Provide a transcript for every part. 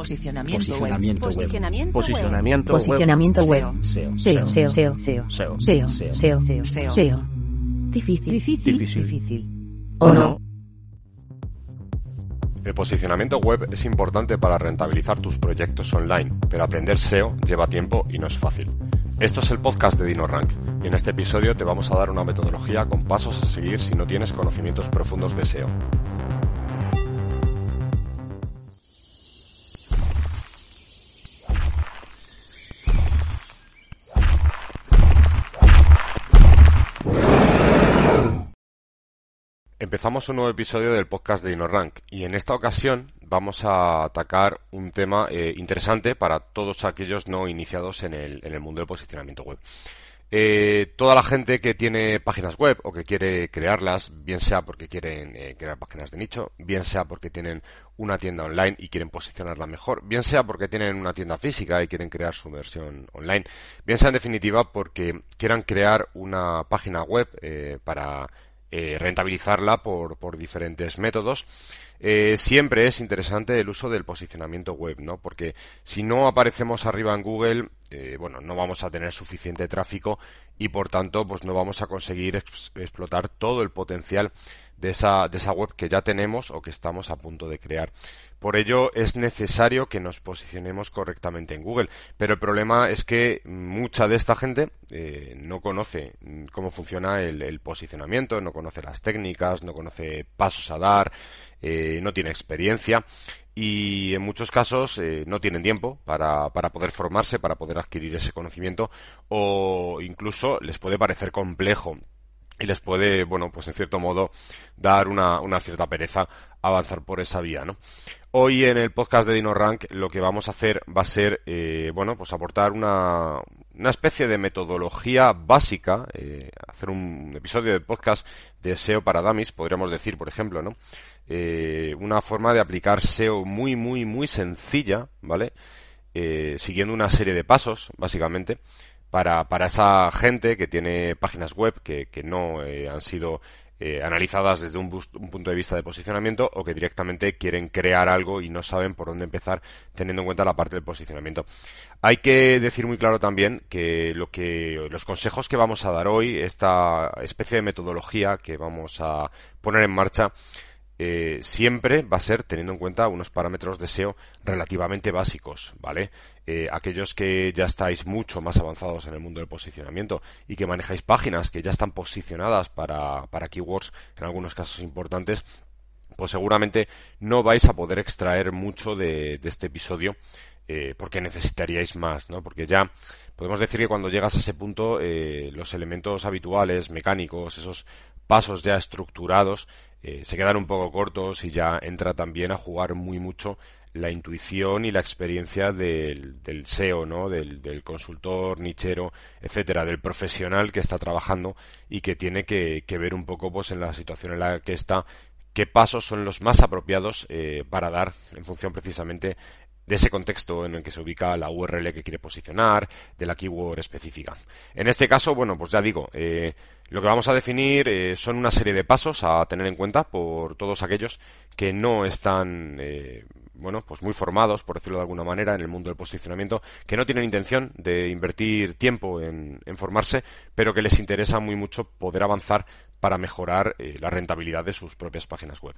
Posicionamiento, Posicionamiento web. Posicionamiento web. Posicionamiento, web. SEO. SEO, SEO, SEO, SEO. SEO. SEO, SEO. SEO, SEO. SEO, SEO. Difícil. Difícil. Difícil. Difícil. ¿O no? El posicionamiento web es importante para rentabilizar tus proyectos online, pero aprender SEO lleva tiempo y no es fácil. Esto es el podcast de DinoRank y en este episodio te vamos a dar una metodología con pasos a seguir si no tienes conocimientos profundos de SEO. Empezamos un nuevo episodio del podcast de DinoRank y en esta ocasión vamos a atacar un tema eh, interesante para todos aquellos no iniciados en el, en el mundo del posicionamiento web. Eh, toda la gente que tiene páginas web o que quiere crearlas, bien sea porque quieren eh, crear páginas de nicho, bien sea porque tienen una tienda online y quieren posicionarla mejor, bien sea porque tienen una tienda física y quieren crear su versión online, bien sea en definitiva porque quieran crear una página web para eh, rentabilizarla por, por diferentes métodos. Eh, siempre es interesante el uso del posicionamiento web, ¿no? Porque si no aparecemos arriba en Google, eh, bueno, no vamos a tener suficiente tráfico y por tanto, pues no vamos a conseguir ex- explotar todo el potencial de esa, de esa web que ya tenemos o que estamos a punto de crear. Por ello es necesario que nos posicionemos correctamente en Google. Pero el problema es que mucha de esta gente eh, no conoce cómo funciona el, el posicionamiento, no conoce las técnicas, no conoce pasos a dar, eh, no tiene experiencia y en muchos casos eh, no tienen tiempo para, para poder formarse, para poder adquirir ese conocimiento o incluso les puede parecer complejo y les puede, bueno, pues en cierto modo dar una, una cierta pereza avanzar por esa vía, ¿no? Hoy en el podcast de DinoRank lo que vamos a hacer va a ser, eh, bueno, pues aportar una, una especie de metodología básica, eh, hacer un episodio de podcast de SEO para dummies, podríamos decir, por ejemplo, ¿no? Eh, una forma de aplicar SEO muy, muy, muy sencilla, ¿vale? Eh, siguiendo una serie de pasos, básicamente, para, para esa gente que tiene páginas web que, que no eh, han sido eh, analizadas desde un, un punto de vista de posicionamiento o que directamente quieren crear algo y no saben por dónde empezar teniendo en cuenta la parte del posicionamiento. Hay que decir muy claro también que lo que los consejos que vamos a dar hoy, esta especie de metodología que vamos a poner en marcha, eh, siempre va a ser teniendo en cuenta unos parámetros de SEO relativamente básicos, ¿vale? Eh, aquellos que ya estáis mucho más avanzados en el mundo del posicionamiento y que manejáis páginas que ya están posicionadas para, para keywords, en algunos casos importantes, pues seguramente no vais a poder extraer mucho de, este episodio eh, porque necesitaríais más, ¿no? Porque ya podemos decir que cuando llegas a ese punto los elementos habituales, mecánicos, esos pasos ya estructurados eh, se quedan un poco cortos y ya entra también a jugar muy mucho la intuición y la experiencia del, del SEO, ¿no? Del, del consultor, nichero, etcétera, del profesional que está trabajando y que tiene que, que ver un poco pues en la situación en la que está qué pasos son los más apropiados eh, para dar en función precisamente de ese contexto en el que se ubica la URL que quiere posicionar, de la keyword específica. En este caso, bueno, pues ya digo, eh, lo que vamos a definir eh, son una serie de pasos a tener en cuenta por todos aquellos que no están, eh, bueno, pues muy formados, por decirlo de alguna manera, en el mundo del posicionamiento, que no tienen intención de invertir tiempo en, formarse, pero que les interesa muy mucho poder avanzar para mejorar eh, la rentabilidad de sus propias páginas web.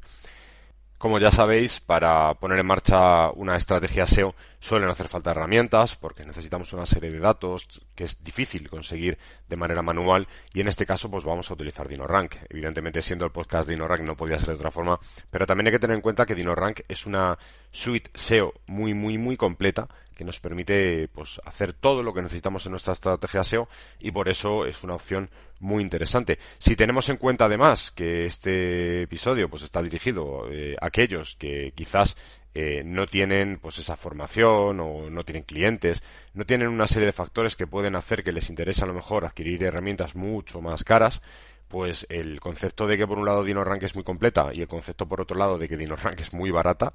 Como ya sabéis, para poner en marcha una estrategia SEO suelen hacer falta herramientas porque necesitamos una serie de datos que es difícil conseguir de manera manual y en este caso pues vamos a utilizar DinoRank. Evidentemente siendo el podcast DinoRank no podía ser de otra forma, pero también hay que tener en cuenta que DinoRank es una suite SEO muy muy muy completa que nos permite pues hacer todo lo que necesitamos en nuestra estrategia SEO y por eso es una opción muy interesante. Si tenemos en cuenta además que este episodio pues está dirigido eh, a aquellos que quizás eh, no tienen pues esa formación o no tienen clientes, no tienen una serie de factores que pueden hacer que les interese a lo mejor adquirir herramientas mucho más caras, pues el concepto de que por un lado DinoRank es muy completa y el concepto por otro lado de que DinoRank es muy barata,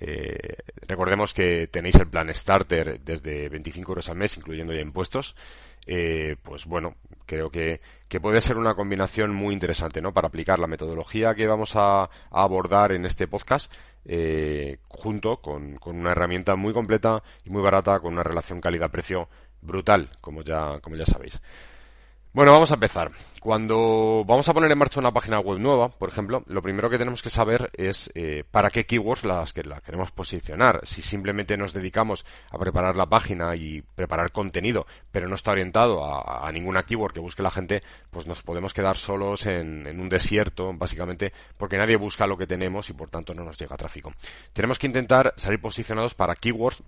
eh, recordemos que tenéis el plan Starter desde 25 euros al mes, incluyendo ya impuestos, eh, pues bueno, creo que, que puede ser una combinación muy interesante, ¿no? Para aplicar la metodología que vamos a, abordar en este podcast, eh, junto con, con, una herramienta muy completa y muy barata, con una relación calidad-precio brutal, como ya, como ya sabéis. Bueno, vamos a empezar. Cuando vamos a poner en marcha una página web nueva, por ejemplo, lo primero que tenemos que saber es eh, para qué keywords las que la queremos posicionar. Si simplemente nos dedicamos a preparar la página y preparar contenido, pero no está orientado a, ninguna keyword que busque la gente, pues nos podemos quedar solos en, un desierto, básicamente, porque nadie busca lo que tenemos y por tanto no nos llega tráfico. Tenemos que intentar salir posicionados para keywords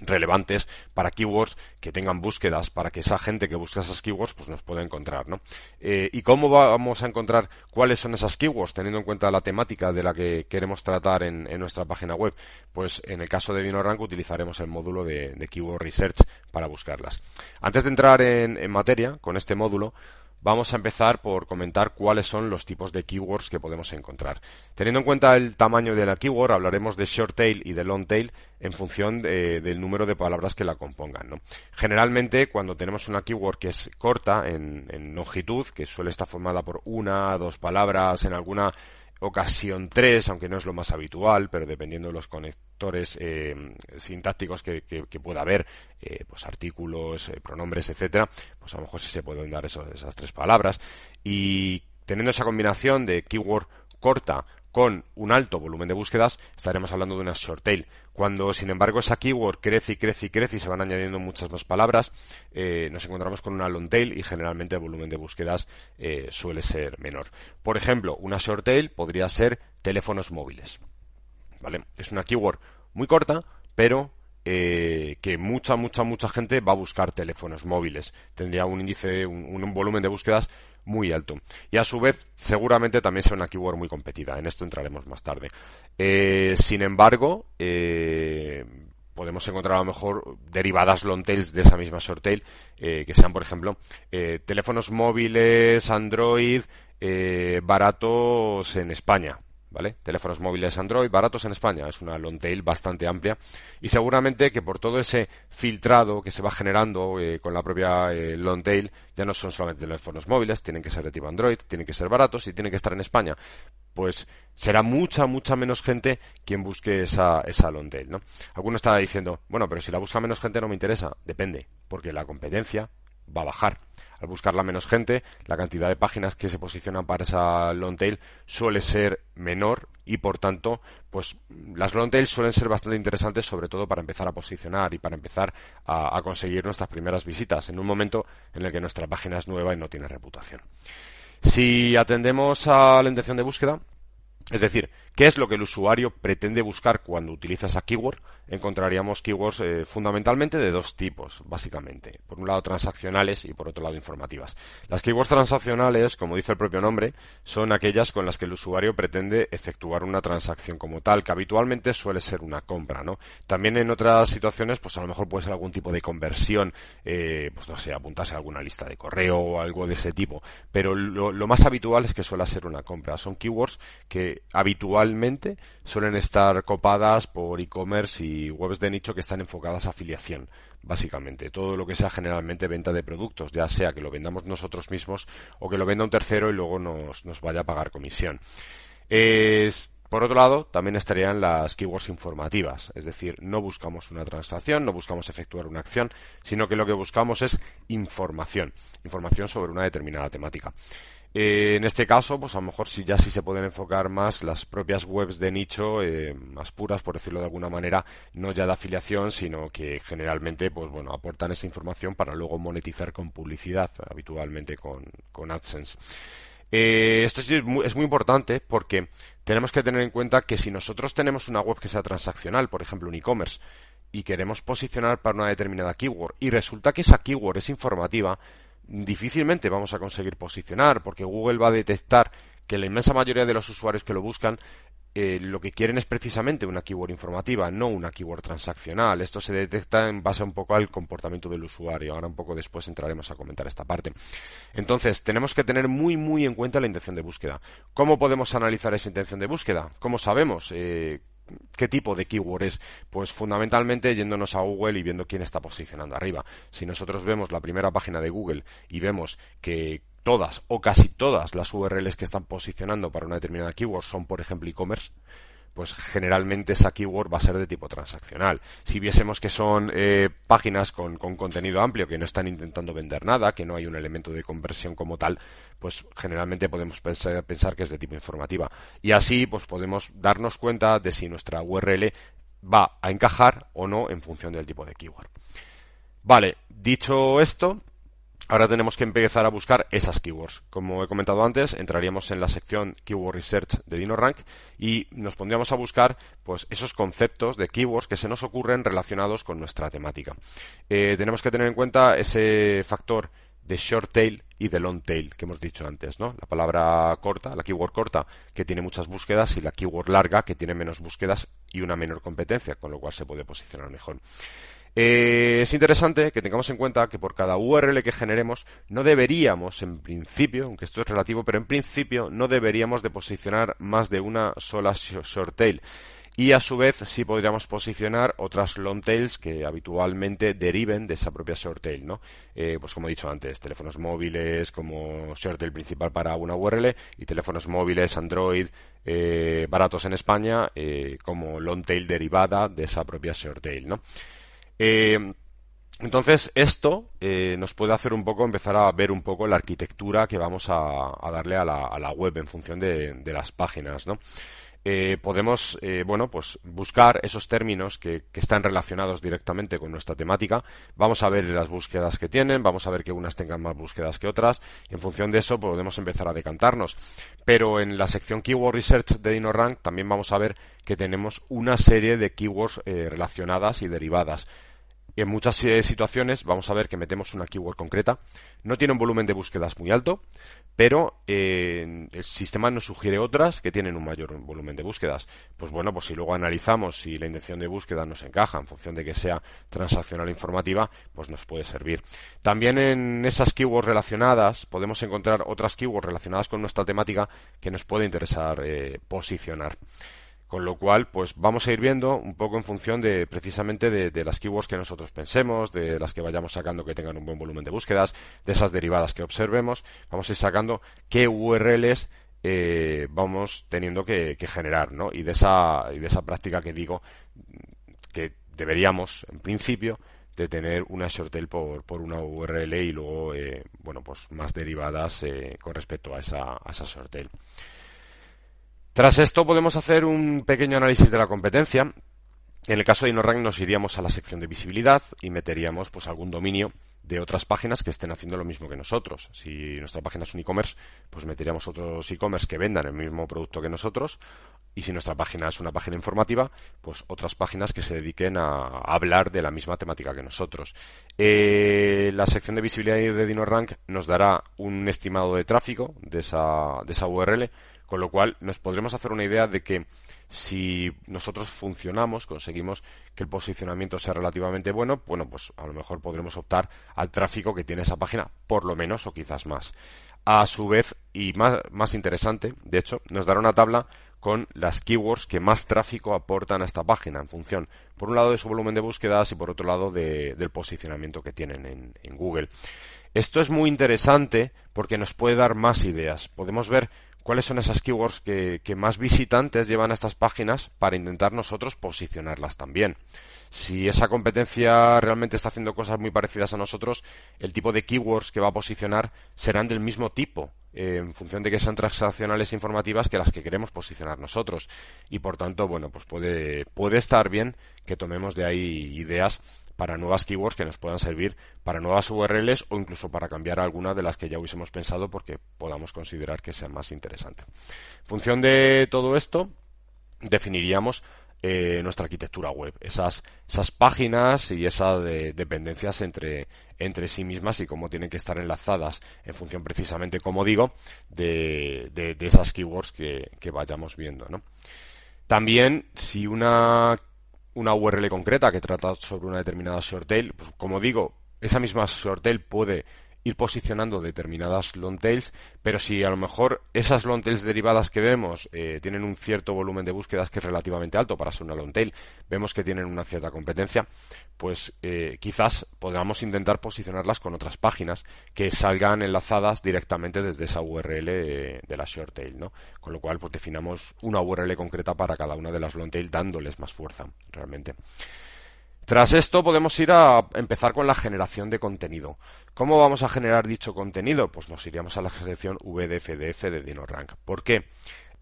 relevantes para keywords que tengan búsquedas para que esa gente que busca esas keywords pues nos pueda encontrar ¿no? Eh, y cómo vamos a encontrar cuáles son esas keywords teniendo en cuenta la temática de la que queremos tratar en, nuestra página web pues en el caso de VinoRank utilizaremos el módulo de, Keyword Research para buscarlas antes de entrar en, en materia con este módulo Vamos a empezar por comentar cuáles son los tipos de keywords que podemos encontrar. Teniendo en cuenta el tamaño de la keyword, hablaremos de short tail y de long tail en función de, del número de palabras que la compongan. Generalmente, cuando tenemos una keyword que es corta en, en longitud, que suele estar formada por una, dos palabras, en alguna ocasión 3, aunque no es lo más habitual, pero dependiendo de los conectores eh, sintácticos que, pueda haber, eh, pues artículos, eh, pronombres, etcétera, pues a lo mejor sí se pueden dar esas tres palabras. Y teniendo esa combinación de keyword corta con un alto volumen de búsquedas, estaremos hablando de una short tail. Cuando, sin embargo, esa keyword crece y crece y crece y se van añadiendo muchas más palabras, eh, nos encontramos con una long tail y generalmente el volumen de búsquedas eh, suele ser menor. Por ejemplo, una short tail podría ser teléfonos móviles. ¿Vale? Es una keyword muy corta, pero eh, que mucha, mucha, mucha gente va a buscar teléfonos móviles. Tendría un índice, un, un volumen de búsquedas muy alto. Y a su vez, seguramente también sea una keyword muy competida. En esto entraremos más tarde. Eh, sin embargo, eh, podemos encontrar a lo mejor derivadas long tails de esa misma short tail, eh, que sean, por ejemplo, teléfonos móviles, Android, baratos en España. ¿Vale? Teléfonos móviles Android baratos en España. Es una long tail bastante amplia y seguramente que por todo ese filtrado que se va generando eh, con la propia eh, long tail ya no son solamente teléfonos móviles, tienen que ser de tipo Android, tienen que ser baratos y tienen que estar en España. Pues será mucha, mucha menos gente quien busque esa, esa long tail, ¿no? Alguno estará diciendo, bueno, pero si la busca menos gente no me interesa. Depende, porque la competencia va a bajar al buscarla menos gente, la cantidad de páginas que se posicionan para esa long tail suele ser menor y por tanto, pues las long tails suelen ser bastante interesantes sobre todo para empezar a posicionar y para empezar a, a conseguir nuestras primeras visitas en un momento en el que nuestra página es nueva y no tiene reputación. Si atendemos a la intención de búsqueda, es decir, ¿qué es lo que el usuario pretende buscar cuando utiliza esa keyword? Encontraríamos keywords eh, fundamentalmente de dos tipos, básicamente. Por un lado transaccionales y por otro lado informativas. Las keywords transaccionales, como dice el propio nombre, son aquellas con las que el usuario pretende efectuar una transacción como tal, que habitualmente suele ser una compra, ¿no? También en otras situaciones, pues a lo mejor puede ser algún tipo de conversión, eh, pues no sé, apuntarse a alguna lista de correo o algo de ese tipo. Pero lo, lo más habitual es que suele ser una compra. Son keywords que habitualmente suelen estar copadas por e-commerce y webs de nicho que están enfocadas a afiliación, básicamente. Todo lo que sea generalmente venta de productos, ya sea que lo vendamos nosotros mismos o que lo venda un tercero y luego nos, nos vaya a pagar comisión. Es, por otro lado, también estarían las keywords informativas, es decir, no buscamos una transacción, no buscamos efectuar una acción, sino que lo que buscamos es información, información sobre una determinada temática. Eh, en este caso, pues a lo mejor sí ya sí se pueden enfocar más las propias webs de nicho, eh, más puras, por decirlo de alguna manera, no ya de afiliación, sino que generalmente, pues bueno, aportan esa información para luego monetizar con publicidad, habitualmente con, con AdSense. Eh, esto es muy, es muy importante porque tenemos que tener en cuenta que si nosotros tenemos una web que sea transaccional, por ejemplo un e-commerce, y queremos posicionar para una determinada keyword y resulta que esa keyword es informativa, difícilmente vamos a conseguir posicionar porque Google va a detectar que la inmensa mayoría de los usuarios que lo buscan eh, lo que quieren es precisamente una keyword informativa, no una keyword transaccional. Esto se detecta en base un poco al comportamiento del usuario. Ahora un poco después entraremos a comentar esta parte. Entonces, tenemos que tener muy, muy en cuenta la intención de búsqueda. ¿Cómo podemos analizar esa intención de búsqueda? ¿Cómo sabemos? Eh, ¿Qué tipo de keyword es? Pues fundamentalmente yéndonos a Google y viendo quién está posicionando arriba. Si nosotros vemos la primera página de Google y vemos que todas o casi todas las URLs que están posicionando para una determinada keyword son, por ejemplo, e-commerce, pues generalmente esa keyword va a ser de tipo transaccional. Si viésemos que son eh, páginas con, contenido amplio, que no están intentando vender nada, que no hay un elemento de conversión como tal, pues generalmente podemos pensar, pensar que es de tipo informativa. Y así, pues podemos darnos cuenta de si nuestra URL va a encajar o no en función del tipo de keyword. Vale, dicho esto, Ahora tenemos que empezar a buscar esas keywords. Como he comentado antes, entraríamos en la sección Keyword Research de DinoRank y nos pondríamos a buscar pues esos conceptos de keywords que se nos ocurren relacionados con nuestra temática. Eh, tenemos que tener en cuenta ese factor de short tail y de long tail que hemos dicho antes, ¿no? La palabra corta, la keyword corta, que tiene muchas búsquedas y la keyword larga, que tiene menos búsquedas y una menor competencia, con lo cual se puede posicionar mejor. Eh, es interesante que tengamos en cuenta que por cada URL que generemos no deberíamos, en principio, aunque esto es relativo, pero en principio no deberíamos de posicionar más de una sola short tail. Y a su vez sí podríamos posicionar otras long tails que habitualmente deriven de esa propia short tail, ¿no? Eh, pues como he dicho antes, teléfonos móviles como short tail principal para una URL y teléfonos móviles Android eh, baratos en España como long tail derivada de esa propia short tail, ¿no? Eh, entonces, esto eh, nos puede hacer un poco empezar a ver un poco la arquitectura que vamos a, darle a la, web en función de, las páginas, ¿no? Eh, podemos, bueno, pues buscar esos términos que, están relacionados directamente con nuestra temática. Vamos a ver las búsquedas que tienen, vamos a ver que unas tengan más búsquedas que otras. En función de eso podemos empezar a decantarnos. Pero en la sección Keyword Research de DinoRank también vamos a ver que tenemos una serie de keywords relacionadas y derivadas en muchas eh, situaciones vamos a ver que metemos una keyword concreta. No tiene un volumen de búsquedas muy alto, pero eh, el sistema nos sugiere otras que tienen un mayor volumen de búsquedas. Pues bueno, pues si luego analizamos si la intención de búsqueda nos encaja en función de que sea transaccional informativa, pues nos puede servir. También en esas keywords relacionadas podemos encontrar otras keywords relacionadas con nuestra temática que nos puede interesar eh, posicionar. Con lo cual, pues vamos a ir viendo un poco en función de precisamente de, las keywords que nosotros pensemos, de las que vayamos sacando que tengan un buen volumen de búsquedas, de esas derivadas que observemos, vamos a ir sacando qué URLs eh, vamos teniendo que, generar, ¿no? Y de esa y de esa práctica que digo que deberíamos, en principio, de tener una shortel por, por una URL y luego, eh, bueno, pues más derivadas eh, con respecto a esa, a esa shortel. Tras esto podemos hacer un pequeño análisis de la competencia. En el caso de InnoRank nos iríamos a la sección de visibilidad y meteríamos pues algún dominio de otras páginas que estén haciendo lo mismo que nosotros. Si nuestra página es un e-commerce, pues meteríamos otros e-commerce que vendan el mismo producto que nosotros. Y si nuestra página es una página informativa, pues otras páginas que se dediquen a hablar de la misma temática que nosotros. Eh, la sección de visibilidad de DinoRank nos dará un estimado de tráfico de esa, de esa URL con lo cual nos podremos hacer una idea de que si nosotros funcionamos, conseguimos que el posicionamiento sea relativamente bueno, bueno, pues a lo mejor podremos optar al tráfico que tiene esa página, por lo menos o quizás más. A su vez, y más, más interesante, de hecho, nos dará una tabla con las keywords que más tráfico aportan a esta página en función, por un lado, de su volumen de búsquedas y por otro lado, del posicionamiento que tienen en, en Google. Esto es muy interesante porque nos puede dar más ideas. Podemos ver cuáles son esas keywords que, más visitantes llevan a estas páginas para intentar nosotros posicionarlas también. Si esa competencia realmente está haciendo cosas muy parecidas a nosotros, el tipo de keywords que va a posicionar serán del mismo tipo, eh, en función de que sean transaccionales informativas que las que queremos posicionar nosotros. Y por tanto, bueno, pues puede, puede estar bien que tomemos de ahí ideas para nuevas keywords que nos puedan servir para nuevas URLs o incluso para cambiar alguna de las que ya hubiésemos pensado porque podamos considerar que sea más interesante. En función de todo esto, definiríamos eh, nuestra arquitectura web, esas, esas páginas y esas dependencias entre, entre sí mismas y cómo tienen que estar enlazadas en función precisamente, como digo, de, de, esas keywords que, que vayamos viendo. ¿no? También, si una una URL concreta que trata sobre una determinada short pues como digo, esa misma short puede ir posicionando determinadas long tails, pero si a lo mejor esas long tails derivadas que vemos eh, tienen un cierto volumen de búsquedas que es relativamente alto para ser una long tail, vemos que tienen una cierta competencia, pues eh, quizás podamos intentar posicionarlas con otras páginas que salgan enlazadas directamente desde esa URL de la short tail, ¿no? Con lo cual, pues definamos una URL concreta para cada una de las long tail dándoles más fuerza, realmente. Tras esto podemos ir a empezar con la generación de contenido. ¿Cómo vamos a generar dicho contenido? Pues nos iríamos a la sección VDFDF de DinoRank. ¿Por qué?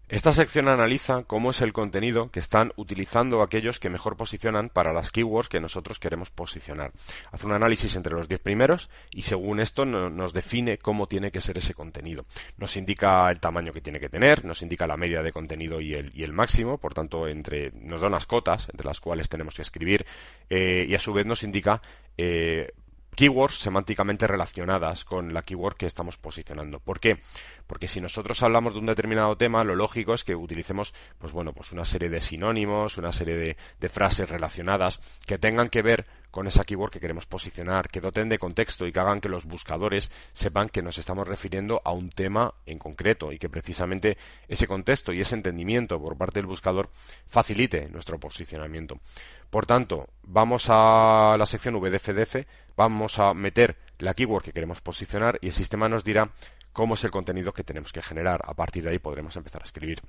Esta sección analiza cómo es el contenido que están utilizando aquellos que mejor posicionan para las keywords que nosotros queremos posicionar. Hace un análisis entre los 10 primeros y según esto nos define cómo tiene que ser ese contenido. Nos indica el tamaño que tiene que tener, nos indica la media de contenido y el, máximo, por tanto entre, nos da unas cotas entre las cuales tenemos que escribir eh, y a su vez nos indica eh, keywords semánticamente relacionadas con la keyword que estamos posicionando. ¿Por qué? Porque si nosotros hablamos de un determinado tema, lo lógico es que utilicemos, pues bueno, pues una serie de sinónimos, una serie de, de frases relacionadas que tengan que ver con esa keyword que queremos posicionar, que doten de contexto y que hagan que los buscadores sepan que nos estamos refiriendo a un tema en concreto y que precisamente ese contexto y ese entendimiento por parte del buscador facilite nuestro posicionamiento. Por tanto, vamos a la sección VDFDF, vamos a meter la keyword que queremos posicionar y el sistema nos dirá cómo es el contenido que tenemos que generar. A partir de ahí podremos empezar a escribir.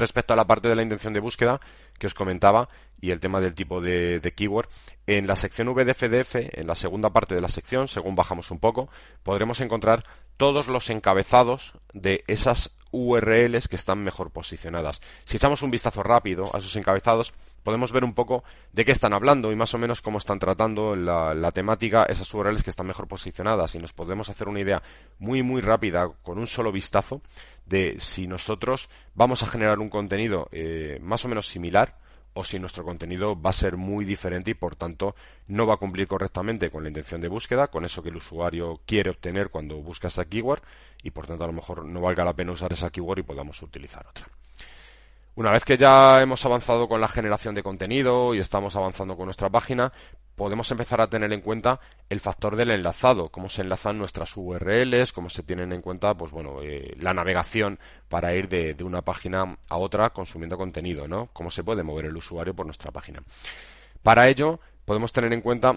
Respecto a la parte de la intención de búsqueda que os comentaba y el tema del tipo de, keyword, en la sección VDFDF, en la segunda parte de la sección, según bajamos un poco, podremos encontrar todos los encabezados de esas URLs que están mejor posicionadas. Si echamos un vistazo rápido a esos encabezados, podemos ver un poco de qué están hablando y más o menos cómo están tratando la, temática esas URLs que están mejor posicionadas y nos podemos hacer una idea muy muy rápida con un solo vistazo de si nosotros vamos a generar un contenido eh, más o menos similar o si nuestro contenido va a ser muy diferente y por tanto no va a cumplir correctamente con la intención de búsqueda, con eso que el usuario quiere obtener cuando busca esa keyword y por tanto a lo mejor no valga la pena usar esa keyword y podamos utilizar otra. Una vez que ya hemos avanzado con la generación de contenido y estamos avanzando con nuestra página, podemos empezar a tener en cuenta el factor del enlazado, cómo se enlazan nuestras URLs, cómo se tienen en cuenta, pues bueno, eh, la navegación para ir de, una página a otra consumiendo contenido, ¿no? Cómo se puede mover el usuario por nuestra página. Para ello, podemos tener en cuenta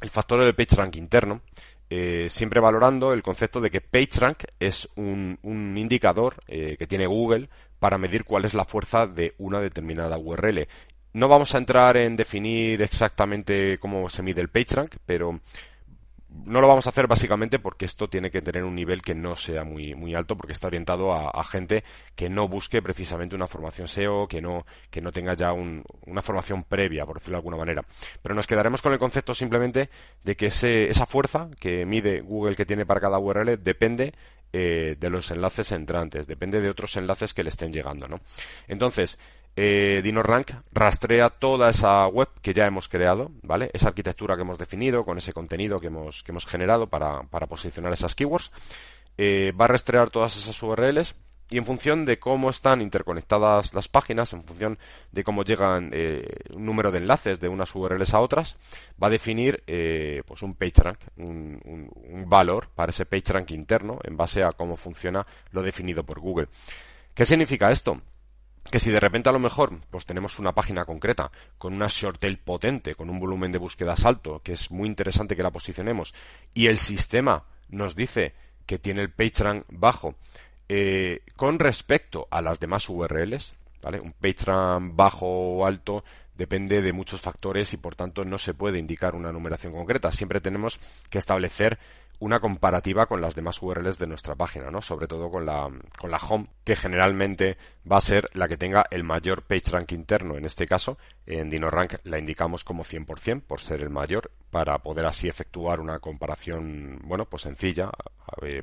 el factor del PageRank interno, eh, siempre valorando el concepto de que PageRank es un, un indicador eh, que tiene Google para medir cuál es la fuerza de una determinada URL. No vamos a entrar en definir exactamente cómo se mide el PageRank, pero no lo vamos a hacer básicamente porque esto tiene que tener un nivel que no sea muy, muy alto porque está orientado a, gente que no busque precisamente una formación SEO, que no, que no tenga ya una formación previa, por decirlo de alguna manera. Pero nos quedaremos con el concepto simplemente de que ese, esa fuerza que mide Google que tiene para cada URL depende eh, de los enlaces entrantes, depende de otros enlaces que le estén llegando, ¿no? Entonces, eh, DinoRank rastrea toda esa web que ya hemos creado, ¿vale? Esa arquitectura que hemos definido con ese contenido que hemos, que hemos generado para, para posicionar esas keywords. Eh, va a rastrear todas esas URLs y en función de cómo están interconectadas las páginas, en función de cómo llegan eh, un número de enlaces de unas URLs a otras, va a definir eh, pues un PageRank, un, un, valor para ese PageRank interno en base a cómo funciona lo definido por Google. ¿Qué significa esto? que si de repente a lo mejor pues tenemos una página concreta con una short tail potente, con un volumen de búsquedas alto, que es muy interesante que la posicionemos, y el sistema nos dice que tiene el PageRank bajo eh, con respecto a las demás URLs, ¿vale? Un PageRank bajo o alto depende de muchos factores y por tanto no se puede indicar una numeración concreta. Siempre tenemos que establecer una comparativa con las demás URLs de nuestra página, ¿no? Sobre todo con la, con la home, que generalmente va a ser la que tenga el mayor PageRank interno. En este caso, en DinoRank la indicamos como 100% por ser el mayor, para poder así efectuar una comparación, bueno, pues sencilla,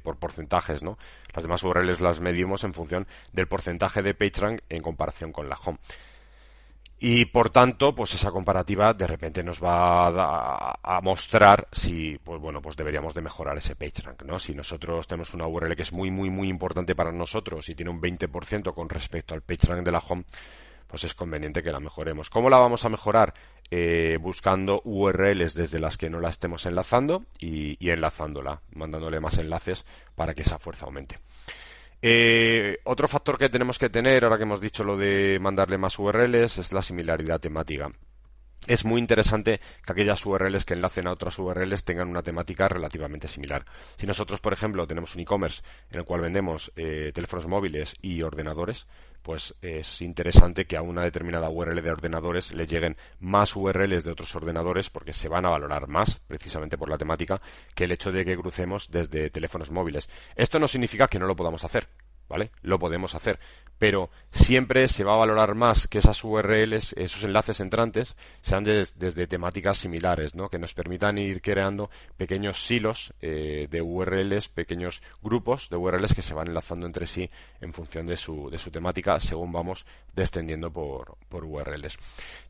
por porcentajes, ¿no? Las demás URLs las medimos en función del porcentaje de PageRank en comparación con la home. Y por tanto, pues esa comparativa de repente nos va a, mostrar si, pues bueno, pues deberíamos de mejorar ese PageRank, ¿no? Si nosotros tenemos una URL que es muy, muy, muy importante para nosotros y tiene un 20% con respecto al PageRank de la home, pues es conveniente que la mejoremos. ¿Cómo la vamos a mejorar? eh, buscando URLs desde las que no la estemos enlazando y, enlazándola, mandándole más enlaces para que esa fuerza aumente. Eh, otro factor que tenemos que tener, ahora que hemos dicho lo de mandarle más URLs, es la similaridad temática es muy interesante que aquellas URLs que enlacen a otras URLs tengan una temática relativamente similar. Si nosotros, por ejemplo, tenemos un e-commerce en el cual vendemos eh, teléfonos móviles y ordenadores, pues es interesante que a una determinada URL de ordenadores le lleguen más URLs de otros ordenadores porque se van a valorar más, precisamente por la temática, que el hecho de que crucemos desde teléfonos móviles. Esto no significa que no lo podamos hacer. ¿Vale? Lo podemos hacer. Pero siempre se va a valorar más que esas URLs, esos enlaces entrantes, sean desde temáticas similares, ¿no? Que nos permitan ir creando pequeños silos eh, de URLs, pequeños grupos de URLs que se van enlazando entre sí en función de su, de su temática según vamos descendiendo por, por URLs.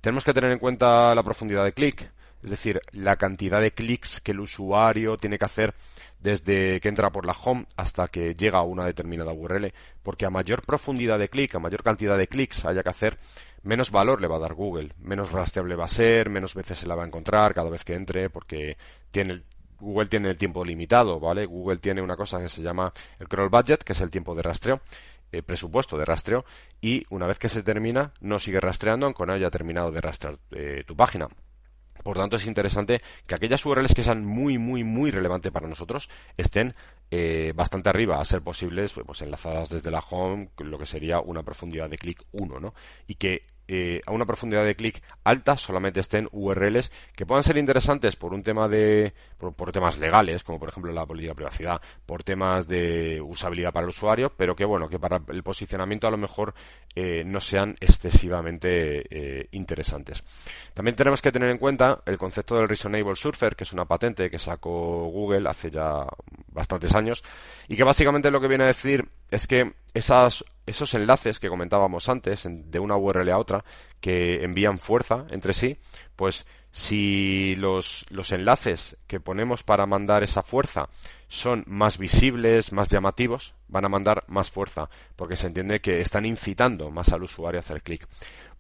Tenemos que tener en cuenta la profundidad de clic, es decir, la cantidad de clics que el usuario tiene que hacer desde que entra por la home hasta que llega a una determinada URL, porque a mayor profundidad de clic, a mayor cantidad de clics haya que hacer, menos valor le va a dar Google, menos rastreable va a ser, menos veces se la va a encontrar cada vez que entre, porque tiene Google tiene el tiempo limitado, ¿vale? Google tiene una cosa que se llama el crawl budget, que es el tiempo de rastreo, el eh, presupuesto de rastreo, y una vez que se termina, no sigue rastreando aunque no haya terminado de rastrear eh, tu página. Por tanto, es interesante que aquellas URLs que sean muy, muy, muy relevantes para nosotros estén eh, bastante arriba, a ser posibles, pues enlazadas desde la home, lo que sería una profundidad de clic 1, ¿no? Y que eh, a una profundidad de clic alta solamente estén URLs que puedan ser interesantes por un tema de por, temas legales como por ejemplo la política de privacidad por temas de usabilidad para el usuario pero que bueno que para el posicionamiento a lo mejor eh, no sean excesivamente eh, interesantes. También tenemos que tener en cuenta el concepto del reasonable surfer que es una patente que sacó Google hace ya bastantes años y que básicamente lo que viene a decir es que esas, esos enlaces que comentábamos antes de una URL a otra que envían fuerza entre sí, pues si los, los enlaces que ponemos para mandar esa fuerza son más visibles, más llamativos, van a mandar más fuerza, porque se entiende que están incitando más al usuario a hacer clic.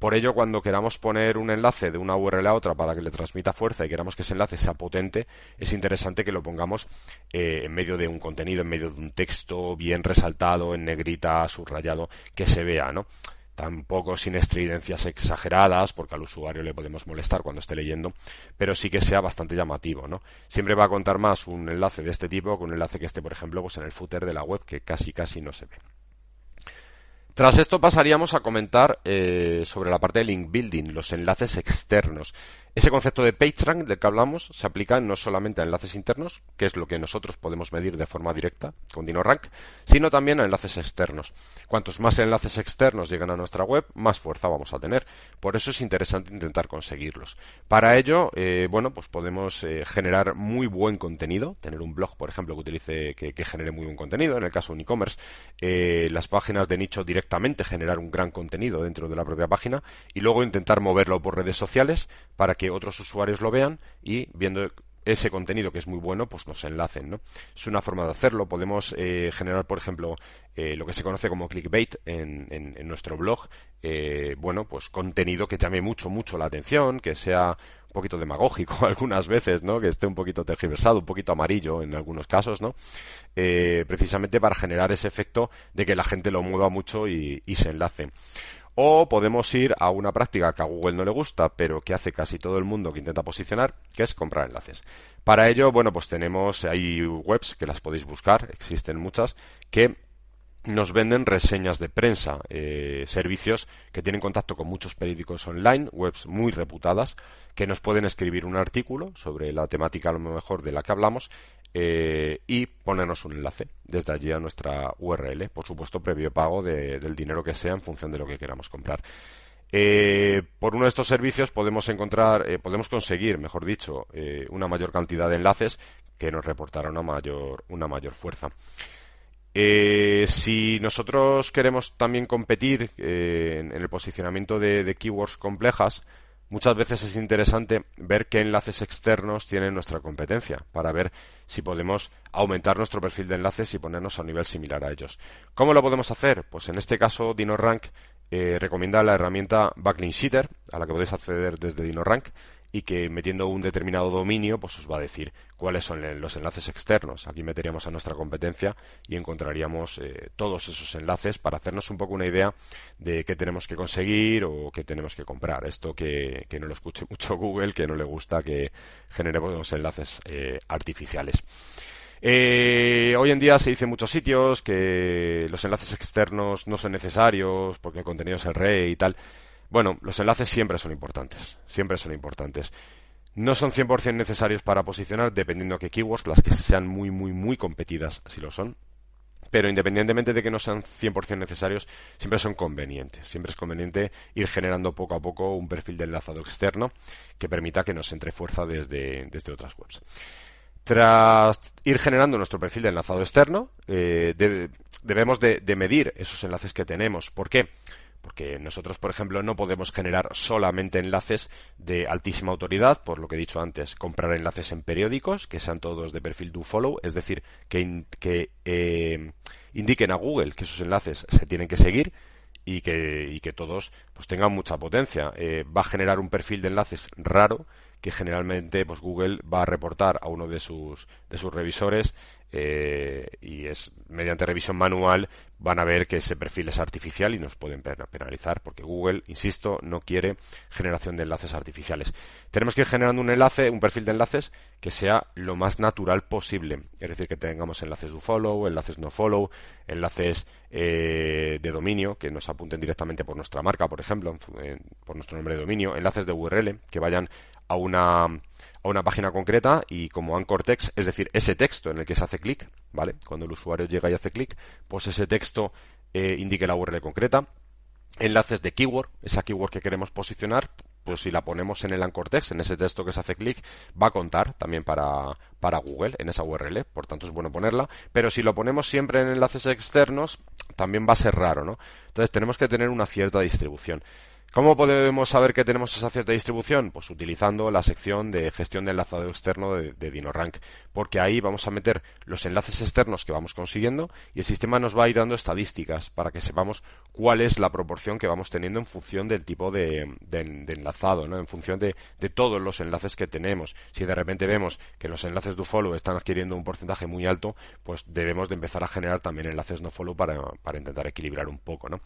Por ello, cuando queramos poner un enlace de una URL a otra para que le transmita fuerza y queramos que ese enlace sea potente, es interesante que lo pongamos eh, en medio de un contenido, en medio de un texto bien resaltado, en negrita, subrayado, que se vea, ¿no? tampoco sin estridencias exageradas, porque al usuario le podemos molestar cuando esté leyendo, pero sí que sea bastante llamativo, ¿no? Siempre va a contar más un enlace de este tipo que un enlace que esté, por ejemplo, pues en el footer de la web, que casi casi no se ve. Tras esto pasaríamos a comentar eh, sobre la parte de link building, los enlaces externos. Ese concepto de PageRank del que hablamos se aplica no solamente a enlaces internos, que es lo que nosotros podemos medir de forma directa con DinoRank, sino también a enlaces externos. Cuantos más enlaces externos llegan a nuestra web, más fuerza vamos a tener. Por eso es interesante intentar conseguirlos. Para ello, eh, bueno, pues podemos eh, generar muy buen contenido, tener un blog, por ejemplo, que utilice, que, genere muy buen contenido. En el caso de un e-commerce, eh, las páginas de nicho directamente generar un gran contenido dentro de la propia página y luego intentar moverlo por redes sociales para que otros usuarios lo vean y viendo ese contenido que es muy bueno, pues nos enlacen, ¿no? Es una forma de hacerlo. Podemos eh, generar, por ejemplo, eh, lo que se conoce como clickbait en, en, nuestro blog. Eh, bueno, pues contenido que llame mucho, mucho la atención, que sea un poquito demagógico algunas veces, ¿no? Que esté un poquito tergiversado, un poquito amarillo en algunos casos, ¿no? precisamente para generar ese efecto de que la gente lo mueva mucho y, y se enlace. O podemos ir a una práctica que a Google no le gusta, pero que hace casi todo el mundo que intenta posicionar, que es comprar enlaces. Para ello, bueno, pues tenemos, hay webs que las podéis buscar, existen muchas, que nos venden reseñas de prensa, eh, servicios que tienen contacto con muchos periódicos online, webs muy reputadas, que nos pueden escribir un artículo sobre la temática a lo mejor de la que hablamos eh, y ponernos un enlace desde allí a nuestra URL, por supuesto previo pago del dinero que sea en función de lo que queramos comprar. Eh, por uno de estos servicios podemos encontrar, eh, podemos conseguir, mejor dicho, una mayor cantidad de enlaces que nos reportará una mayor, una mayor fuerza. si nosotros queremos también competir en, el posicionamiento de keywords complejas, muchas veces es interesante ver qué enlaces externos tiene nuestra competencia para ver si podemos aumentar nuestro perfil de enlaces y ponernos a un nivel similar a ellos. ¿Cómo lo podemos hacer? Pues en este caso DinoRank eh, recomienda la herramienta Backlink Sheeter, a la que podéis acceder desde DinoRank, y que metiendo un determinado dominio, pues os va a decir cuáles son los enlaces externos. Aquí meteríamos a nuestra competencia y encontraríamos eh, todos esos enlaces para hacernos un poco una idea de qué tenemos que conseguir o qué tenemos que comprar. Esto que, no lo escuche mucho Google, que no le gusta que generemos enlaces eh, artificiales. Eh, hoy en día se dice en muchos sitios que los enlaces externos no son necesarios porque el contenido es el rey y tal. Bueno, los enlaces siempre son importantes, siempre son importantes. No son 100% necesarios para posicionar, dependiendo de qué keywords, las que sean muy, muy, muy competidas, si lo son. Pero independientemente de que no sean 100% necesarios, siempre son convenientes. Siempre es conveniente ir generando poco a poco un perfil de enlazado externo que permita que nos entre fuerza desde, desde otras webs. Tras ir generando nuestro perfil de enlazado externo, eh, debemos de, de medir esos enlaces que tenemos. ¿Por qué? Porque nosotros, por ejemplo, no podemos generar solamente enlaces de altísima autoridad, por lo que he dicho antes, comprar enlaces en periódicos que sean todos de perfil do follow, es decir, que, eh, indiquen a Google que esos enlaces se tienen que seguir y que, y que todos pues tengan mucha potencia. Eh, va a generar un perfil de enlaces raro que generalmente pues Google va a reportar a uno de sus, de sus revisores eh, y es mediante revisión manual van a ver que ese perfil es artificial y nos pueden penalizar porque Google, insisto, no quiere generación de enlaces artificiales. Tenemos que ir generando un enlace, un perfil de enlaces que sea lo más natural posible, es decir, que tengamos enlaces do follow, enlaces no follow, enlaces eh, de dominio que nos apunten directamente por nuestra marca, por ejemplo, por nuestro nombre de dominio, enlaces de URL que vayan a una a una página concreta y como anchor text, es decir, ese texto en el que se hace clic, ¿vale? Cuando el usuario llega y hace clic, pues ese texto eh, indique la URL concreta. Enlaces de keyword, esa keyword que queremos posicionar, pues si la ponemos en el anchor text, en ese texto que se hace clic, va a contar también para, para Google en esa URL, por tanto es bueno ponerla, pero si lo ponemos siempre en enlaces externos, también va a ser raro, ¿no? Entonces tenemos que tener una cierta distribución. ¿Cómo podemos saber que tenemos esa cierta distribución? Pues utilizando la sección de gestión de enlazado externo de, de, DinoRank, porque ahí vamos a meter los enlaces externos que vamos consiguiendo y el sistema nos va a ir dando estadísticas para que sepamos cuál es la proporción que vamos teniendo en función del tipo de, enlazado, ¿no? en función de, todos los enlaces que tenemos. Si de repente vemos que los enlaces do follow están adquiriendo un porcentaje muy alto, pues debemos de empezar a generar también enlaces no follow para, intentar equilibrar un poco. ¿no?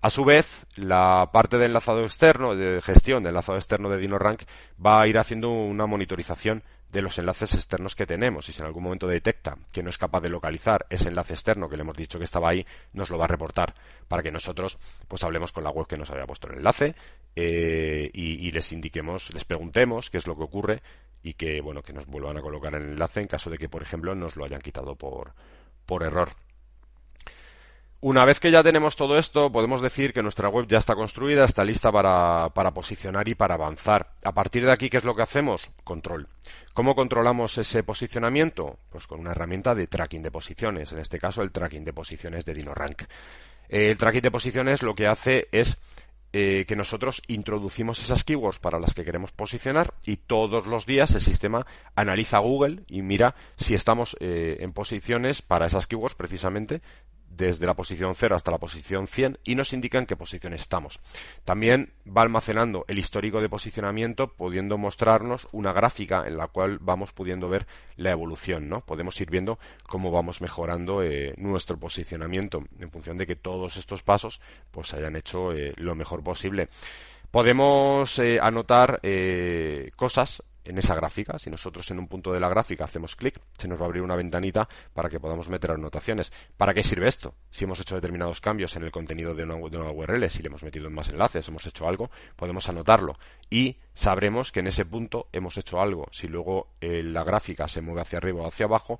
A su vez, la parte de enlazado externo, de gestión del enlazado externo de DinoRank, va a ir haciendo una monitorización de los enlaces externos que tenemos. Y si en algún momento detecta que no es capaz de localizar ese enlace externo que le hemos dicho que estaba ahí, nos lo va a reportar para que nosotros pues hablemos con la web que nos había puesto el enlace eh, y, y, les indiquemos, les preguntemos qué es lo que ocurre y que bueno que nos vuelvan a colocar el enlace en caso de que por ejemplo nos lo hayan quitado por, por error. Una vez que ya tenemos todo esto, podemos decir que nuestra web ya está construida, está lista para, para, posicionar y para avanzar. A partir de aquí, ¿qué es lo que hacemos? Control. ¿Cómo controlamos ese posicionamiento? Pues con una herramienta de tracking de posiciones, en este caso el tracking de posiciones de DinoRank. El tracking de posiciones lo que hace es eh, que nosotros introducimos esas keywords para las que queremos posicionar y todos los días el sistema analiza Google y mira si estamos eh, en posiciones para esas keywords precisamente desde la posición 0 hasta la posición 100 y nos indica en qué posición estamos. También va almacenando el histórico de posicionamiento, pudiendo mostrarnos una gráfica en la cual vamos pudiendo ver la evolución, ¿no? Podemos ir viendo cómo vamos mejorando eh, nuestro posicionamiento en función de que todos estos pasos pues hayan hecho eh, lo mejor posible. Podemos eh, anotar cosas en esa gráfica. Si nosotros en un punto de la gráfica hacemos clic, se nos va a abrir una ventanita para que podamos meter anotaciones. ¿Para qué sirve esto? Si hemos hecho determinados cambios en el contenido de una, de URL, si le hemos metido más enlaces, hemos hecho algo, podemos anotarlo y sabremos que en ese punto hemos hecho algo. Si luego eh, la gráfica se mueve hacia arriba o hacia abajo,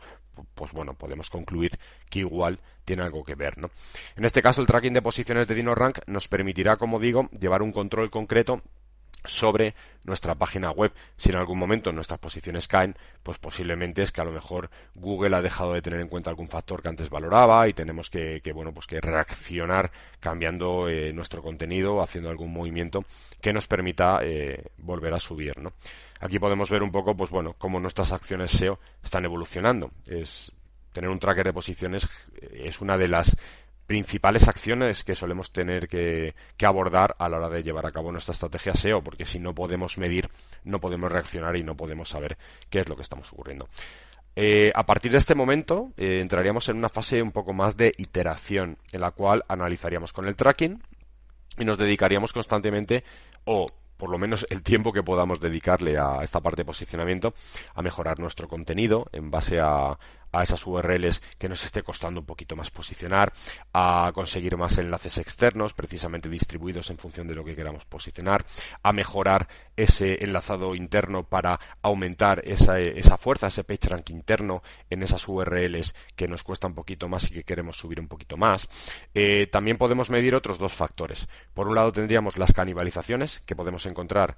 pues bueno, podemos concluir que igual tiene algo que ver, ¿no? En este caso, el tracking de posiciones de DinoRank nos permitirá, como digo, llevar un control concreto sobre nuestra página web. Si en algún momento nuestras posiciones caen, pues posiblemente es que a lo mejor Google ha dejado de tener en cuenta algún factor que antes valoraba y tenemos que, bueno, pues que reaccionar cambiando eh, nuestro contenido, haciendo algún movimiento que nos permita eh, volver a subir, ¿no? Aquí podemos ver un poco, pues bueno, cómo nuestras acciones SEO están evolucionando. Es tener un tracker de posiciones eh, es una de las principales acciones que solemos tener que, abordar a la hora de llevar a cabo nuestra estrategia SEO, porque si no podemos medir, no podemos reaccionar y no podemos saber qué es lo que estamos ocurriendo. Eh, a partir de este momento eh, entraríamos en una fase un poco más de iteración, en la cual analizaríamos con el tracking y nos dedicaríamos constantemente o por lo menos el tiempo que podamos dedicarle a esta parte de posicionamiento, a mejorar nuestro contenido en base a, a esas URLs que nos esté costando un poquito más posicionar, a conseguir más enlaces externos, precisamente distribuidos en función de lo que queramos posicionar, a mejorar ese enlazado interno para aumentar esa, fuerza, ese PageRank interno en esas URLs que nos cuesta un poquito más y que queremos subir un poquito más. Eh, también podemos medir otros dos factores. Por un lado tendríamos las canibalizaciones que podemos encontrar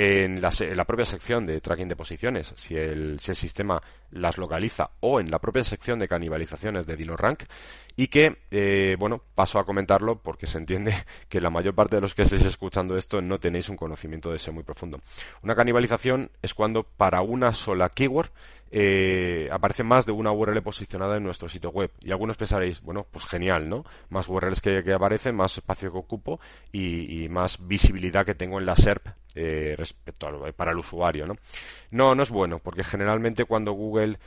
en la, propia sección de tracking de posiciones, si el, si el sistema las localiza, o en la propia sección de canibalizaciones de DinoRank, y que, eh, bueno, paso a comentarlo porque se entiende que la mayor parte de los que estéis escuchando esto no tenéis un conocimiento de ese muy profundo. Una canibalización es cuando para una sola keyword eh, aparece más de una URL posicionada en nuestro sitio web. Y algunos pensaréis, bueno, pues genial, ¿no? Más URLs que, aparecen, más espacio que ocupo y, más visibilidad que tengo en la SERP eh, respecto eh, para el usuario, ¿no? No, no es bueno, porque generalmente cuando Google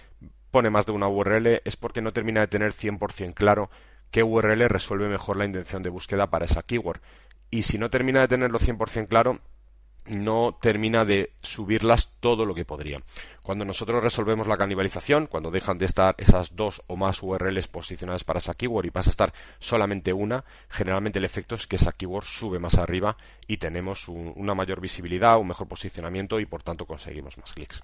pone más de una URL es porque no termina de tener 100% claro qué URL resuelve mejor la intención de búsqueda para esa keyword. Y si no termina de tenerlo 100% claro, no termina de subirlas todo lo que podría. Cuando nosotros resolvemos la canibalización, cuando dejan de estar esas dos o más URLs posicionadas para esa keyword y pasa a estar solamente una, generalmente el efecto es que esa keyword sube más arriba y tenemos una mayor visibilidad, un mejor posicionamiento y por tanto conseguimos más clics.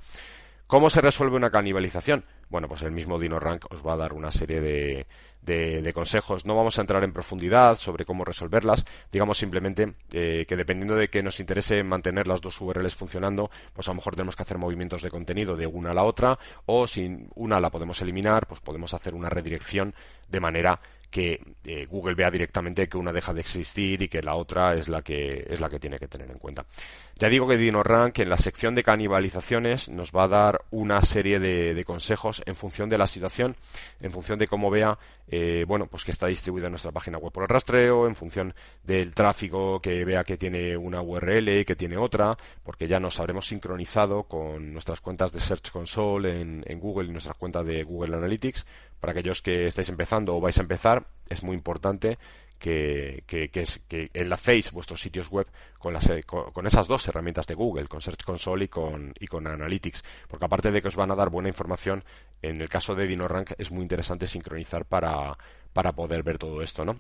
¿Cómo se resuelve una canibalización? Bueno, pues el mismo DinoRank os va a dar una serie de, de, consejos. No vamos a entrar en profundidad sobre cómo resolverlas. Digamos simplemente eh, que dependiendo de que nos interese mantener las dos URLs funcionando, pues a lo mejor tenemos que hacer movimientos de contenido de una a la otra o si una la podemos eliminar, pues podemos hacer una redirección de manera que eh, Google vea directamente que una deja de existir y que la otra es la que es la que tiene que tener en cuenta. Ya digo que DinoRank en la sección de canibalizaciones nos va a dar una serie de, consejos en función de la situación, en función de cómo vea, eh, bueno, pues que está distribuida nuestra página web por el rastreo, en función del tráfico que vea que tiene una URL que tiene otra, porque ya nos habremos sincronizado con nuestras cuentas de Search Console en, en Google y nuestras cuentas de Google Analytics. Para aquellos que estáis empezando o vais a empezar, es muy importante que, que, enlacéis vuestros sitios web con, las, eh, con, esas dos herramientas de Google, con Search Console y con, y con Analytics, porque aparte de que os van a dar buena información, en el caso de DinoRank es muy interesante sincronizar para, poder ver todo esto, ¿no?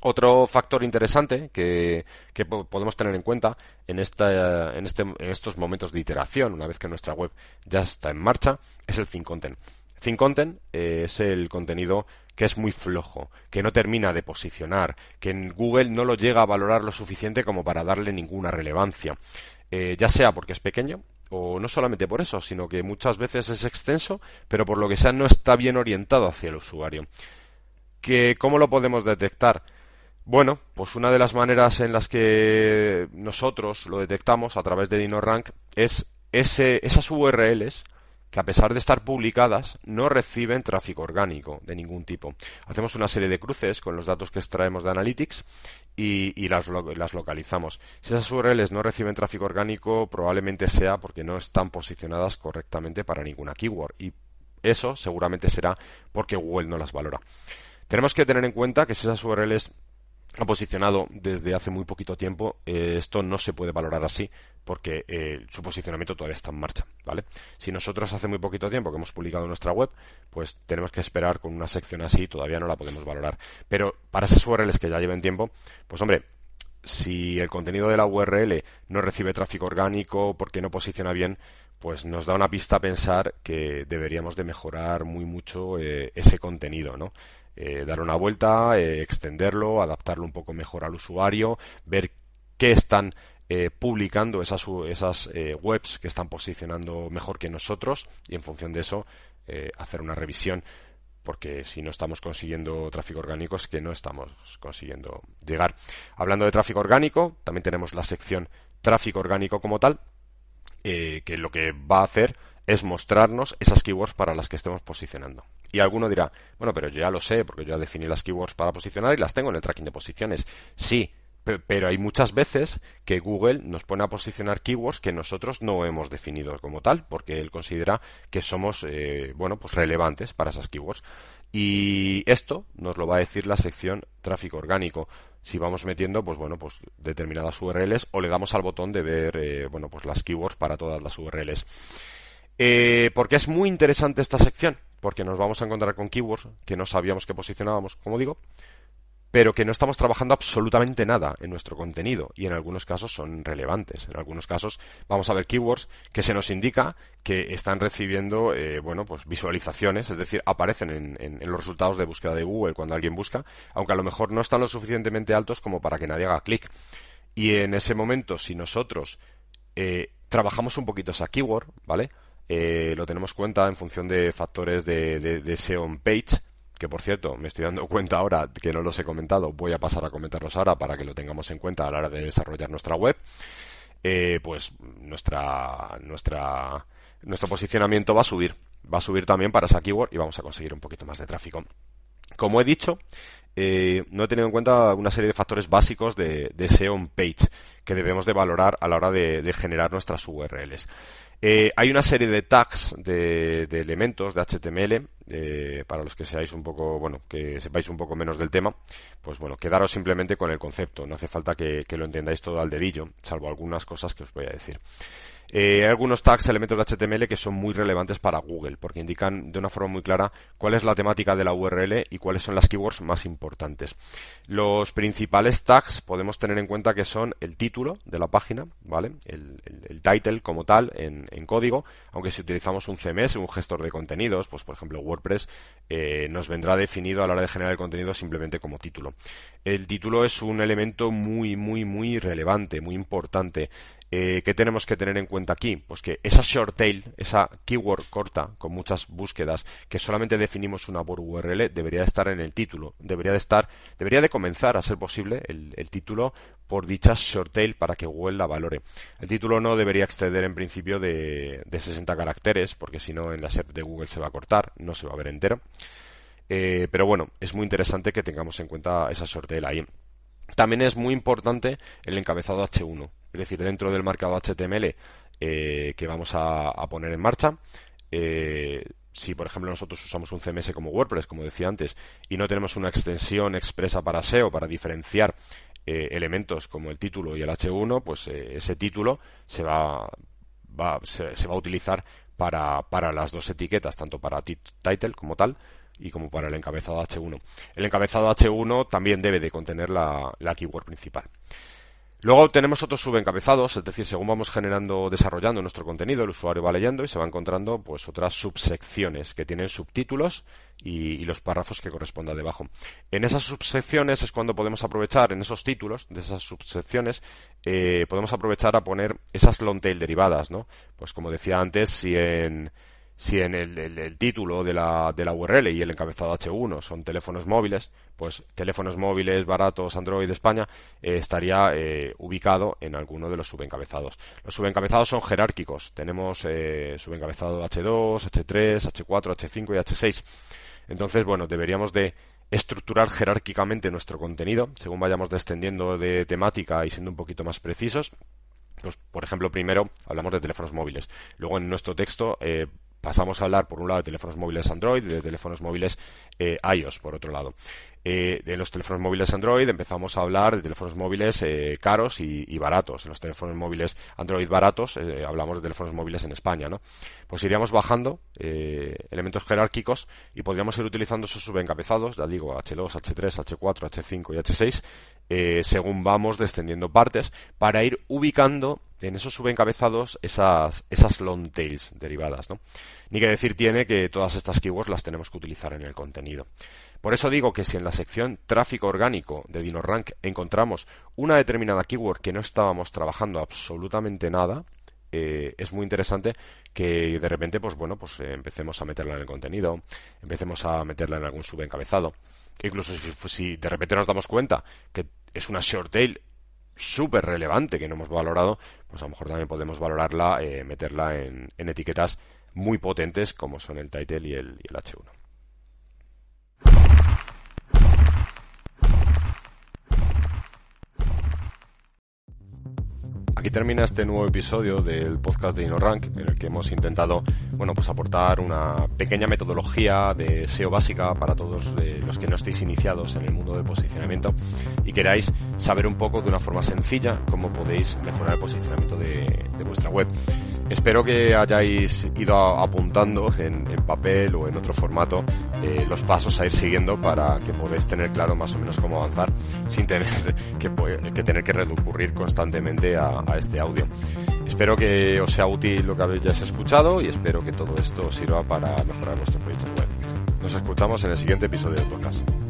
Otro factor interesante que, podemos tener en cuenta en, esta, en, este, en estos momentos de iteración, una vez que nuestra web ya está en marcha, es el Think Content. Think Content eh, es el contenido que es muy flojo, que no termina de posicionar, que en Google no lo llega a valorar lo suficiente como para darle ninguna relevancia, eh, ya sea porque es pequeño o no solamente por eso, sino que muchas veces es extenso, pero por lo que sea no está bien orientado hacia el usuario. ¿Que, ¿Cómo lo podemos detectar? Bueno, pues una de las maneras en las que nosotros lo detectamos a través de DinoRank es ese, esas URLs que a pesar de estar publicadas no reciben tráfico orgánico de ningún tipo. Hacemos una serie de cruces con los datos que extraemos de Analytics y, las, las, localizamos. Si esas URLs no reciben tráfico orgánico, probablemente sea porque no están posicionadas correctamente para ninguna keyword y eso seguramente será porque Google no las valora. Tenemos que tener en cuenta que si esas URLs han posicionado desde hace muy poquito tiempo, eh, esto no se puede valorar así porque eh, su posicionamiento todavía está en marcha, ¿vale? Si nosotros hace muy poquito tiempo que hemos publicado nuestra web, pues tenemos que esperar con una sección así, todavía no la podemos valorar. Pero para esas URLs que ya lleven tiempo, pues hombre, si el contenido de la URL no recibe tráfico orgánico porque no posiciona bien, pues nos da una pista a pensar que deberíamos de mejorar muy mucho eh, ese contenido, ¿no? Eh, dar una vuelta, extenderlo, adaptarlo un poco mejor al usuario, ver qué están eh, publicando esas, eh, webs que están posicionando mejor que nosotros y en función de eso eh, hacer una revisión porque si no estamos consiguiendo tráfico orgánico es que no estamos consiguiendo llegar. Hablando de tráfico orgánico, también tenemos la sección tráfico orgánico como tal, que lo que va a hacer es mostrarnos esas keywords para las que estemos posicionando. Y alguno dirá, bueno, pero yo ya lo sé, porque yo ya definí las keywords para posicionar y las tengo en el tracking de posiciones. Sí, pero hay muchas veces que Google nos pone a posicionar keywords que nosotros no hemos definido como tal, porque él considera que somos, eh, bueno, pues relevantes para esas keywords. Y esto nos lo va a decir la sección tráfico orgánico. Si vamos metiendo, pues bueno, pues determinadas URLs o le damos al botón de ver, eh, bueno, pues las keywords para todas las URLs. Eh, porque es muy interesante esta sección, porque nos vamos a encontrar con keywords que no sabíamos que posicionábamos, como digo, pero que no estamos trabajando absolutamente nada en nuestro contenido y en algunos casos son relevantes. En algunos casos vamos a ver keywords que se nos indica que están recibiendo, eh, bueno, pues visualizaciones, es decir, aparecen en, los resultados de búsqueda de Google cuando alguien busca, aunque a lo mejor no están lo suficientemente altos como para que nadie haga clic. Y en ese momento, si nosotros eh, trabajamos un poquito esa keyword, ¿vale? Eh, lo tenemos cuenta en función de factores de, de, de SEO page, que por cierto, me estoy dando cuenta ahora que no los he comentado, voy a pasar a comentarlos ahora para que lo tengamos en cuenta a la hora de desarrollar nuestra web, eh, pues nuestra, nuestra, nuestro posicionamiento va a subir. Va a subir también para esa keyword y vamos a conseguir un poquito más de tráfico. Como he dicho, eh, no he tenido en cuenta una serie de factores básicos de, de SEO page que debemos de valorar a la hora de generar nuestras URLs. Eh, hay una serie de tags de, elementos de HTML eh, para los que seáis un poco, bueno, que sepáis un poco menos del tema, pues bueno, quedaros simplemente con el concepto, no hace falta que, que lo entendáis todo al dedillo, salvo algunas cosas que os voy a decir. Eh, hay algunos tags, elementos de HTML que son muy relevantes para Google, porque indican de una forma muy clara cuál es la temática de la URL y cuáles son las keywords más importantes. Los principales tags podemos tener en cuenta que son el título de la página, ¿vale? El, title como tal en, código, aunque si utilizamos un CMS, un gestor de contenidos, pues por ejemplo WordPress, eh, nos vendrá definido a la hora de generar el contenido simplemente como título. El título es un elemento muy, muy, muy relevante, muy importante. Eh, ¿Qué tenemos que tener en cuenta aquí? Pues que esa short tail, esa keyword corta con muchas búsquedas, que solamente definimos una por URL, debería estar en el título. Debería de estar, debería de comenzar a ser posible el, título por dicha short tail para que Google la valore. El título no debería exceder en principio de, 60 caracteres, porque si no en la SERP de Google se va a cortar, no se va a ver entero. Eh, pero bueno, es muy interesante que tengamos en cuenta esa short tail ahí. También es muy importante el encabezado H1 es decir, dentro del marcado HTML eh, que vamos a, poner en marcha. Eh, si, por ejemplo, nosotros usamos un CMS como WordPress, como decía antes, y no tenemos una extensión expresa para SEO, para diferenciar eh, elementos como el título y el H1, pues ese título se va, se, va a utilizar para, para las dos etiquetas, tanto para title como tal, y como para el encabezado H1. El encabezado H1 también debe de contener la, keyword principal. Luego tenemos otros subencabezados, es decir, según vamos generando, desarrollando nuestro contenido, el usuario va leyendo y se va encontrando pues otras subsecciones que tienen subtítulos y, los párrafos que correspondan debajo. En esas subsecciones es cuando podemos aprovechar, en esos títulos de esas subsecciones, eh, podemos aprovechar a poner esas long tail derivadas, ¿no? Pues como decía antes, si en si en el, título de la, URL y el encabezado H1 son teléfonos móviles, pues teléfonos móviles baratos Android España eh, estaría eh, ubicado en alguno de los subencabezados. Los subencabezados son jerárquicos. Tenemos eh, subencabezado H2, H3, H4, H5 y H6. Entonces, bueno, deberíamos de estructurar jerárquicamente nuestro contenido según vayamos descendiendo de temática y siendo un poquito más precisos. Pues, por ejemplo, primero hablamos de teléfonos móviles. Luego en nuestro texto eh, pasamos a hablar por un lado de teléfonos móviles Android y de teléfonos móviles eh, iOS por otro lado. Eh, de los teléfonos móviles Android empezamos a hablar de teléfonos móviles eh, caros y, baratos. En los teléfonos móviles Android baratos hablamos de teléfonos móviles en España, ¿no? Pues iríamos bajando elementos jerárquicos y podríamos ir utilizando esos subencabezados, ya digo, H2, H3, H4, H5 y H6, según vamos descendiendo partes, para ir ubicando en esos subencabezados esas, esas long tails derivadas, ¿no? Ni que decir tiene que todas estas keywords las tenemos que utilizar en el contenido. Por eso digo que si en la sección tráfico orgánico de DinoRank encontramos una determinada keyword que no estábamos trabajando absolutamente nada, eh, es muy interesante que de repente, pues bueno, pues eh, empecemos a meterla en el contenido, empecemos a meterla en algún subencabezado. Incluso si, si de repente nos damos cuenta que es una short tail súper relevante que no hemos valorado, pues a lo mejor también podemos valorarla, eh, meterla en, etiquetas muy potentes como son el title y el, H1. Aquí termina este nuevo episodio del podcast de InnoRank, en el que hemos intentado, bueno, pues aportar una pequeña metodología de SEO básica para todos eh, los que no estéis iniciados en el mundo del posicionamiento y queráis saber un poco de una forma sencilla cómo podéis mejorar el posicionamiento de, de vuestra web. Espero que hayáis ido apuntando en, en papel o en otro formato eh, los pasos a ir siguiendo para que podáis tener claro más o menos cómo avanzar sin tener que, que tener que recurrir constantemente a, a, este audio. Espero que os sea útil lo que habéis escuchado y espero que todo esto sirva para mejorar vuestro proyecto web. Nos escuchamos en el siguiente episodio del podcast.